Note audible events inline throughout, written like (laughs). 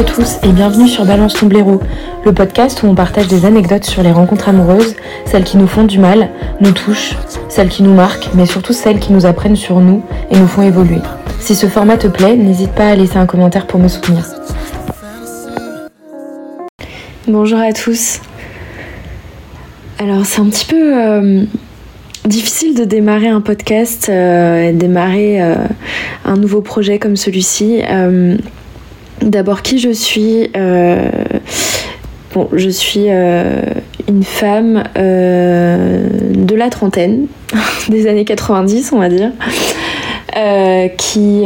à tous et bienvenue sur Balance ton blaireau, le podcast où on partage des anecdotes sur les rencontres amoureuses, celles qui nous font du mal, nous touchent, celles qui nous marquent, mais surtout celles qui nous apprennent sur nous et nous font évoluer. Si ce format te plaît, n'hésite pas à laisser un commentaire pour me soutenir. Bonjour à tous. Alors c'est un petit peu euh, difficile de démarrer un podcast, euh, démarrer euh, un nouveau projet comme celui-ci. Euh, D'abord, qui je suis Bon, je suis une femme de la trentaine, (laughs) des années 90, on va dire. qui,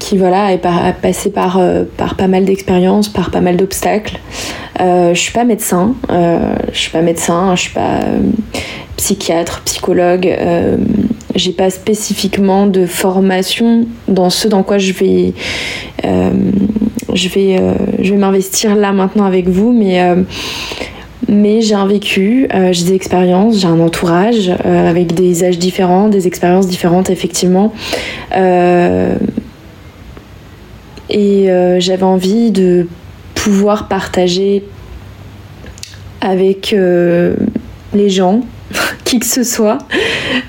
qui voilà, est a passé par, par pas mal d'expériences, par pas mal d'obstacles. je suis pas médecin, je suis pas médecin, je suis pas psychiatre, psychologue. Euh, j'ai pas spécifiquement de formation dans ce dans quoi je vais, euh, je vais, euh, je vais m'investir là maintenant avec vous, mais mais j'ai un vécu, j'ai des expériences, j'ai un entourage avec des âges différents, des expériences différentes effectivement. et j'avais envie de pouvoir partager avec les gens qui que ce soit,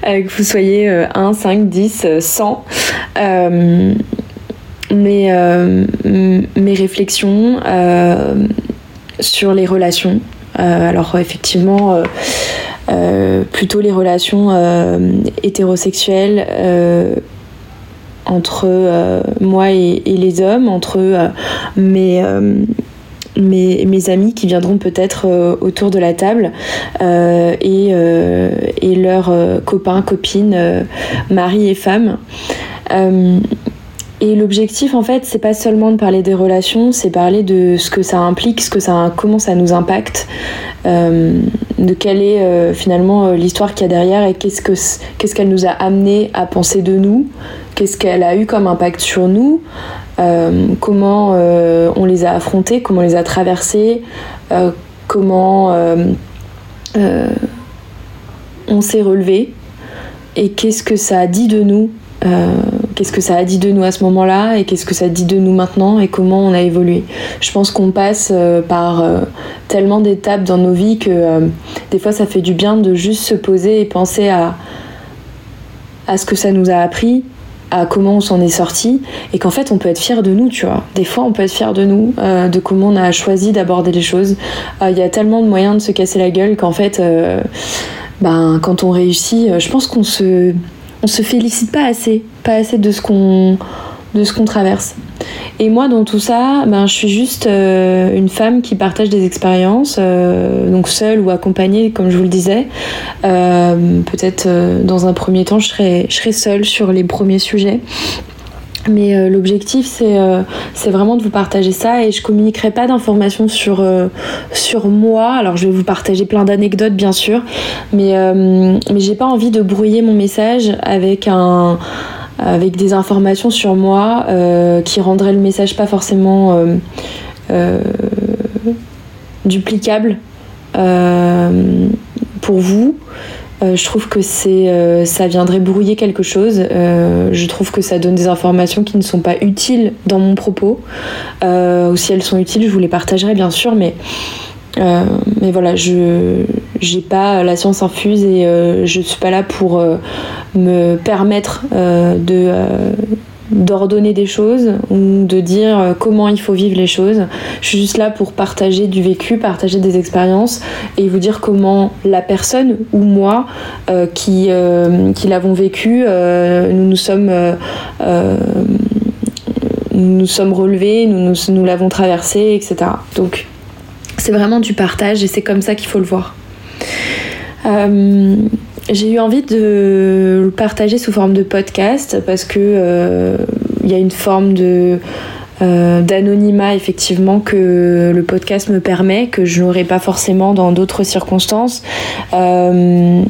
euh, que vous soyez 1, 5, 10, 100. mes, réflexions sur les relations. Euh, alors effectivement, euh, plutôt les relations hétérosexuelles entre moi et, les hommes, entre mes mes, amis qui viendront peut-être euh, autour de la table euh, et, euh, et, leurs copains, copines, mari et femmes. Et l'objectif, en fait, c'est pas seulement de parler des relations, c'est parler de ce que ça implique, ce que ça, comment ça nous impacte, de quelle est finalement l'histoire qu'il y a derrière et qu'est-ce que qu'est-ce qu'elle nous a amené à penser de nous, qu'est-ce qu'elle a eu comme impact sur nous, comment euh, on les a affrontés, comment on les a traversés, euh, comment on s'est relevé et qu'est-ce que ça a dit de nous qu'est-ce que ça a dit de nous à ce moment-là et qu'est-ce que ça dit de nous maintenant et comment on a évolué. Je pense qu'on passe par tellement d'étapes dans nos vies que des fois ça fait du bien de juste se poser et penser à, à ce que ça nous a appris comment on s'en est sorti et qu'en fait on peut être fier de nous, tu vois. Des fois on peut être fier de nous, euh, de comment on a choisi d'aborder les choses. Euh, il y a tellement de moyens de se casser la gueule qu'en fait, euh, ben, quand on réussit, je pense qu'on se, on se félicite pas assez, pas assez de ce qu'on, de ce qu'on traverse. Et moi, dans tout ça, ben, je suis juste euh, une femme qui partage des expériences, euh, donc seule ou accompagnée, comme je vous le disais. Euh, peut-être dans un premier temps, je serai, je serai seule sur les premiers sujets. Mais l'objectif, c'est c'est vraiment de vous partager ça et je communiquerai pas d'informations sur, sur moi. Alors, je vais vous partager plein d'anecdotes, bien sûr, mais, mais j'ai pas envie de brouiller mon message avec un avec des informations sur moi euh, qui rendraient le message pas forcément euh, euh, duplicable pour vous. je trouve que c'est, ça viendrait brouiller quelque chose. je trouve que ça donne des informations qui ne sont pas utiles dans mon propos. ou si elles sont utiles, je vous les partagerai bien sûr, mais mais voilà, je n'ai pas la science infuse et euh, je suis pas là pour euh, me permettre de d'ordonner des choses ou de dire comment il faut vivre les choses. Je suis juste là pour partager du vécu, partager des expériences et vous dire comment la personne ou moi qui, qui l'avons vécu, nous nous sommes nous sommes relevés, nous, nous, nous l'avons traversé, etc. Donc c'est vraiment du partage et c'est comme ça qu'il faut le voir. Euh, j'ai eu envie de le partager sous forme de podcast parce que euh, il y a une forme euh, d'anonymat effectivement que le podcast me permet, que je n'aurais pas forcément dans d'autres circonstances, que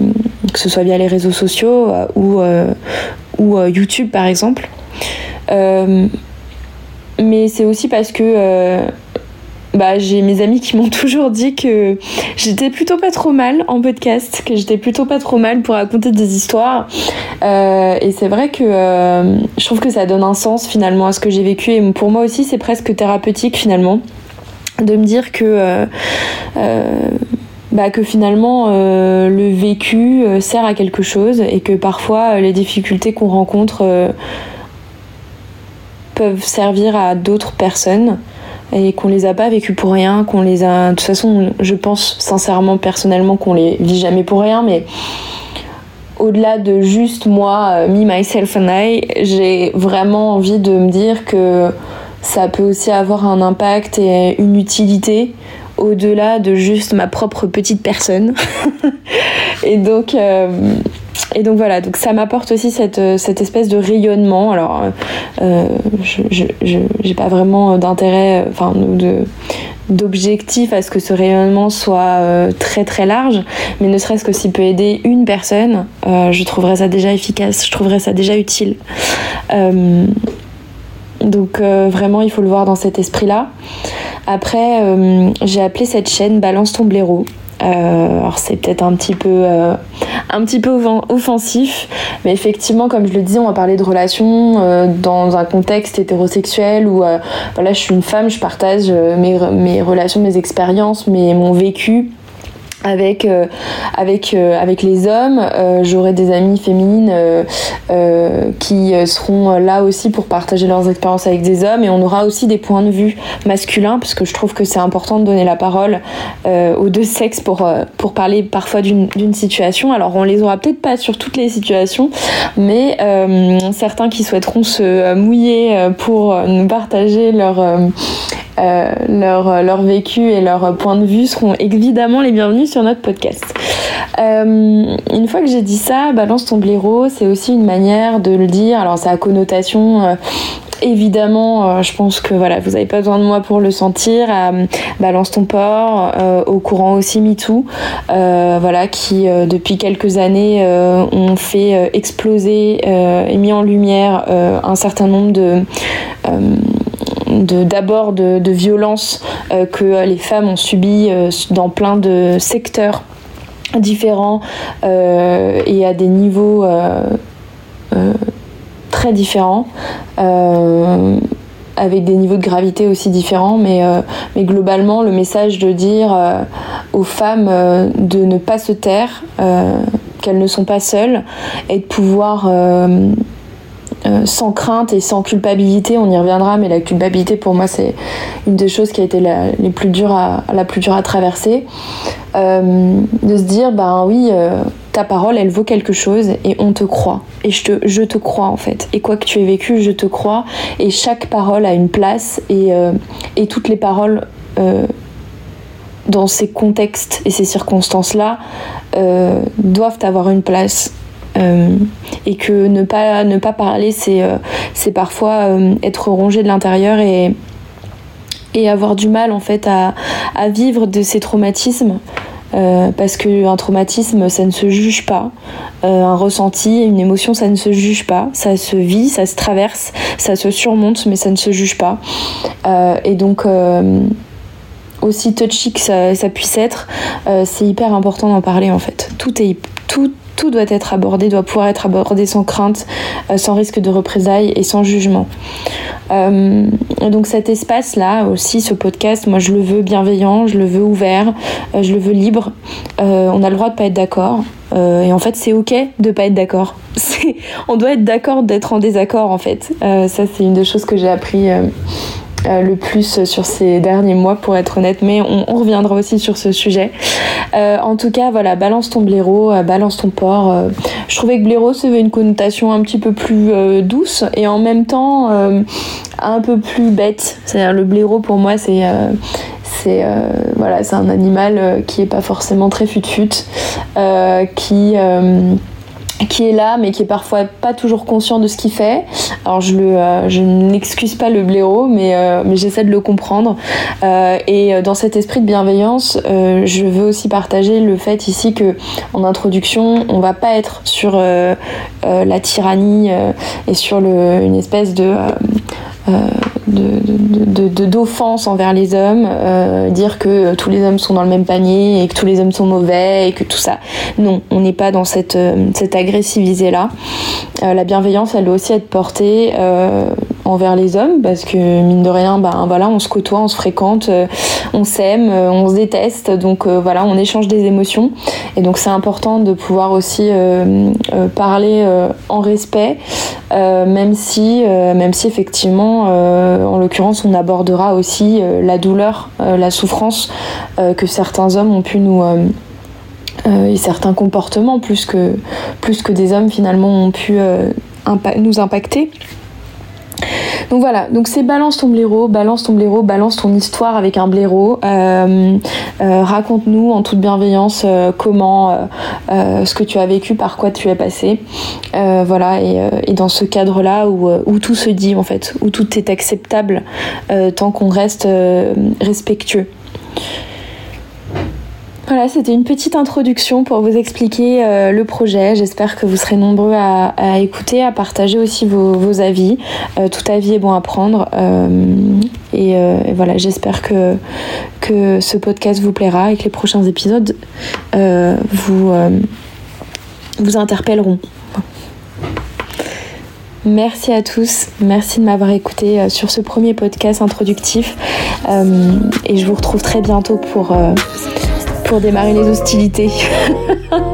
ce soit via les réseaux sociaux ou, ou YouTube par exemple. mais c'est aussi parce que bah, j'ai mes amis qui m'ont (laughs) toujours dit que j'étais plutôt pas trop mal en podcast, que j'étais plutôt pas trop mal pour raconter des histoires. Euh, et c'est vrai que euh, je trouve que ça donne un sens finalement à ce que j'ai vécu. Et pour moi aussi, c'est presque thérapeutique finalement de me dire que, euh, bah, que finalement le vécu sert à quelque chose et que parfois les difficultés qu'on rencontre peuvent servir à d'autres personnes et qu'on les a pas vécues pour rien, qu'on les a. De toute façon, je pense sincèrement, personnellement, qu'on les vit jamais pour rien, mais au-delà de juste moi, euh, me, myself and I, j'ai vraiment envie de me dire que ça peut aussi avoir un impact et une utilité au-delà de juste ma propre petite personne. (laughs) et donc, euh, et donc voilà, donc ça m'apporte aussi cette, euh, cette, espèce de rayonnement. Alors, euh, euh je n'ai pas vraiment d'intérêt, enfin, de, d'objectif à ce que ce rayonnement soit très très large, mais ne serait-ce que s'il peut aider une personne, je trouverais ça déjà efficace, je trouverais ça déjà utile. donc vraiment, il faut le voir dans cet esprit-là. Après, j'ai appelé cette chaîne Balance ton blaireau. Euh, alors c'est peut-être un petit peu euh, offensif, mais effectivement, comme je le disais, on va parler de relations euh, dans un contexte hétérosexuel où voilà, je suis une femme, je partage mes, mes relations, mes expériences, mes, mon vécu avec euh, avec euh, avec les hommes euh, j'aurai des amies féminines qui seront là aussi pour partager leurs expériences avec des hommes. Et on aura aussi des points de vue masculins parce que je trouve que c'est important de donner la parole aux deux sexes pour pour parler parfois d'une situation. Alors on les aura peut-être pas sur toutes les situations mais certains qui souhaiteront se mouiller pour nous partager leur leur, leur vécu et leur point de vue seront évidemment les bienvenus notre podcast. Euh, une fois que j'ai dit ça, balance ton blaireau, c'est aussi une manière de le dire. Alors ça a connotation euh, évidemment, euh, je pense que voilà, vous n'avez pas besoin de moi pour le sentir. Balance ton porc, au courant aussi MeToo, voilà, qui depuis quelques années ont fait exploser et mis en lumière un certain nombre de d'abord de, violences euh, que les femmes ont subies euh, dans plein de secteurs différents euh, et à des niveaux très différents avec des niveaux de gravité aussi différents, mais, mais globalement le message de dire aux femmes de ne pas se taire, qu'elles ne sont pas seules, et de pouvoir euh, sans crainte et sans culpabilité, on y reviendra, mais la culpabilité pour moi c'est une des choses qui a été la, les plus dures à, la plus dure à traverser. Euh, de se dire, ben oui, euh, ta parole elle vaut quelque chose et on te croit. Et je te, je te crois en fait. Et quoi que tu aies vécu, je te crois. Et chaque parole a une place et, et toutes les paroles dans ces contextes et ces circonstances-là doivent avoir une place et que ne pas, ne pas parler, c'est euh, parfois euh, être rongé de l'intérieur et, et avoir du mal en fait à, à vivre de ces traumatismes. Euh, parce qu'un traumatisme, ça ne se juge pas. Euh, un ressenti, une émotion, ça ne se juge pas. Ça se vit, ça se traverse, ça se surmonte, mais ça ne se juge pas. Euh, et donc, aussi touchy que ça, ça puisse être, c'est hyper important d'en parler en fait. Tout est tout tout doit être abordé, doit pouvoir être abordé sans crainte, euh, sans risque de représailles et sans jugement. Euh, donc cet espace-là aussi, ce podcast, moi je le veux bienveillant, je le veux ouvert, euh, je le veux libre. on a le droit de pas être d'accord. et en fait, c'est ok de pas être d'accord. (laughs) On doit être d'accord d'être en désaccord en fait. ça, c'est une des choses que j'ai appris le plus sur ces derniers mois pour être honnête, mais on, reviendra aussi sur ce sujet. Euh, en tout cas, voilà, balance ton blaireau, euh, balance ton porc. je trouvais que blaireau, ça avait une connotation un petit peu plus douce et en même temps un peu plus bête. C'est-à-dire le blaireau pour moi, c'est un animal qui est pas forcément très fut-fut, qui qui est là mais qui est parfois pas toujours conscient de ce qu'il fait. Alors je, le, euh, je n'excuse pas le blaireau mais, euh, mais j'essaie de le comprendre. Euh, et dans cet esprit de bienveillance, je veux aussi partager le fait ici que en introduction, on va pas être sur la tyrannie et sur le, une espèce de d'offense envers les hommes, dire que tous les hommes sont dans le même panier et que tous les hommes sont mauvais et que tout ça. Non, on n'est pas dans cette, cette agressivité-là. la bienveillance, elle doit aussi être portée envers les hommes parce que mine de rien ben voilà on se côtoie on se fréquente on s'aime on se déteste donc voilà on échange des émotions et donc c'est important de pouvoir aussi parler en respect même si même si effectivement en l'occurrence on abordera aussi la douleur la souffrance que certains hommes ont pu nous et certains comportements plus que, plus que des hommes finalement ont pu nous impacter. Donc voilà, donc c'est balance ton blaireau, balance ton blaireau, balance ton histoire avec un blaireau. Euh, euh, raconte-nous en toute bienveillance euh, comment, ce que tu as vécu, par quoi tu es passé. voilà, et, dans ce cadre-là où, où, tout se dit en fait, où tout est acceptable tant qu'on reste respectueux. Voilà, c'était une petite introduction pour vous expliquer euh, le projet. J'espère que vous serez nombreux à, écouter, à partager aussi vos, avis. Euh, tout avis est bon à prendre. Euh, et, voilà, j'espère que, que ce podcast vous plaira et que les prochains épisodes vous, vous interpelleront. Merci à tous, merci de m'avoir écouté sur ce premier podcast introductif et je vous retrouve très bientôt pour pour démarrer les hostilités. (laughs)